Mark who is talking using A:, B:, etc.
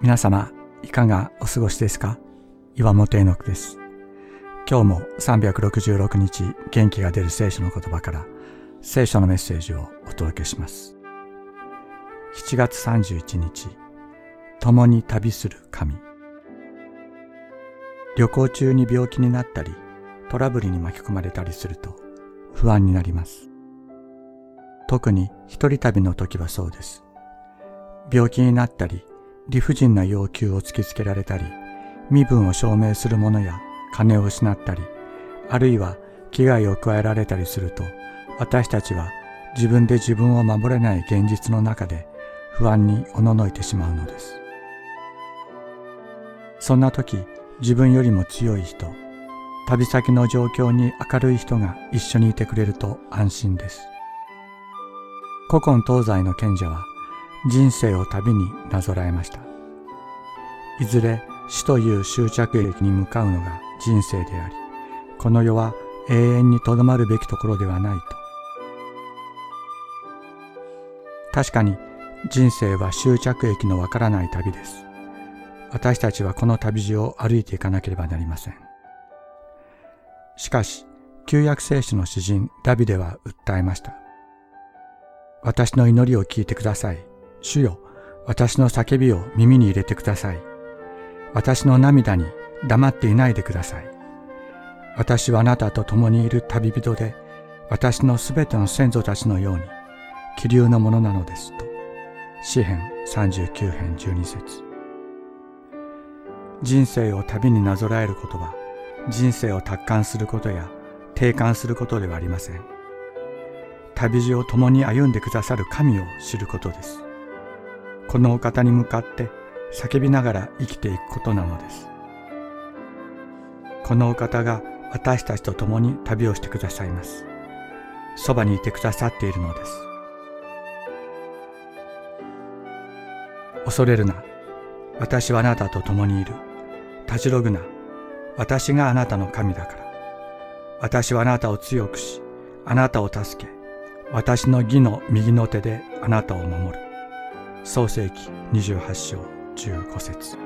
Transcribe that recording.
A: 皆様、いかがお過ごしですか？岩本恵之です。今日も366日元気が出る聖書の言葉から聖書のメッセージをお届けします。7月31日、共に旅する神。旅行中に病気になったり、トラブルに巻き込まれたりすると不安になります。特に一人旅の時はそうです。病気になったり、理不尽な要求を突きつけられたり、身分を証明するものや金を失ったり、あるいは危害を加えられたりすると、私たちは自分で自分を守れない現実の中で不安におののいてしまうのです。そんな時、自分よりも強い人、旅先の状況に明るい人が一緒にいてくれると安心です。古今東西の賢者は人生を旅になぞらえました。いずれ死という終着駅に向かうのが人生であり、この世は永遠にとどまるべきところではないと。確かに人生は終着駅のわからない旅です。私たちはこの旅路を歩いていかなければなりません。しかし、旧約聖書の詩人ダビデは訴えました。私の祈りを聞いてください。主よ、私の叫びを耳に入れてください。私の涙に黙っていないでください。私はあなたと共にいる旅人で、私のすべての先祖たちのように、気流のものなのですと。詩編39編12節人生を旅になぞらえることは、人生を達観することや定観することではありません。旅路を共に歩んでくださる神を知ることです。このお方に向かって叫びながら生きていくことなのです。このお方が私たちと共に旅をしてくださいます。そばにいてくださっているのです。恐れるな。私はあなたと共にいる。立ちろぐな。私があなたの神だから。私はあなたを強くし、あなたを助け、私の義の右の手であなたを守る。創世記28章15節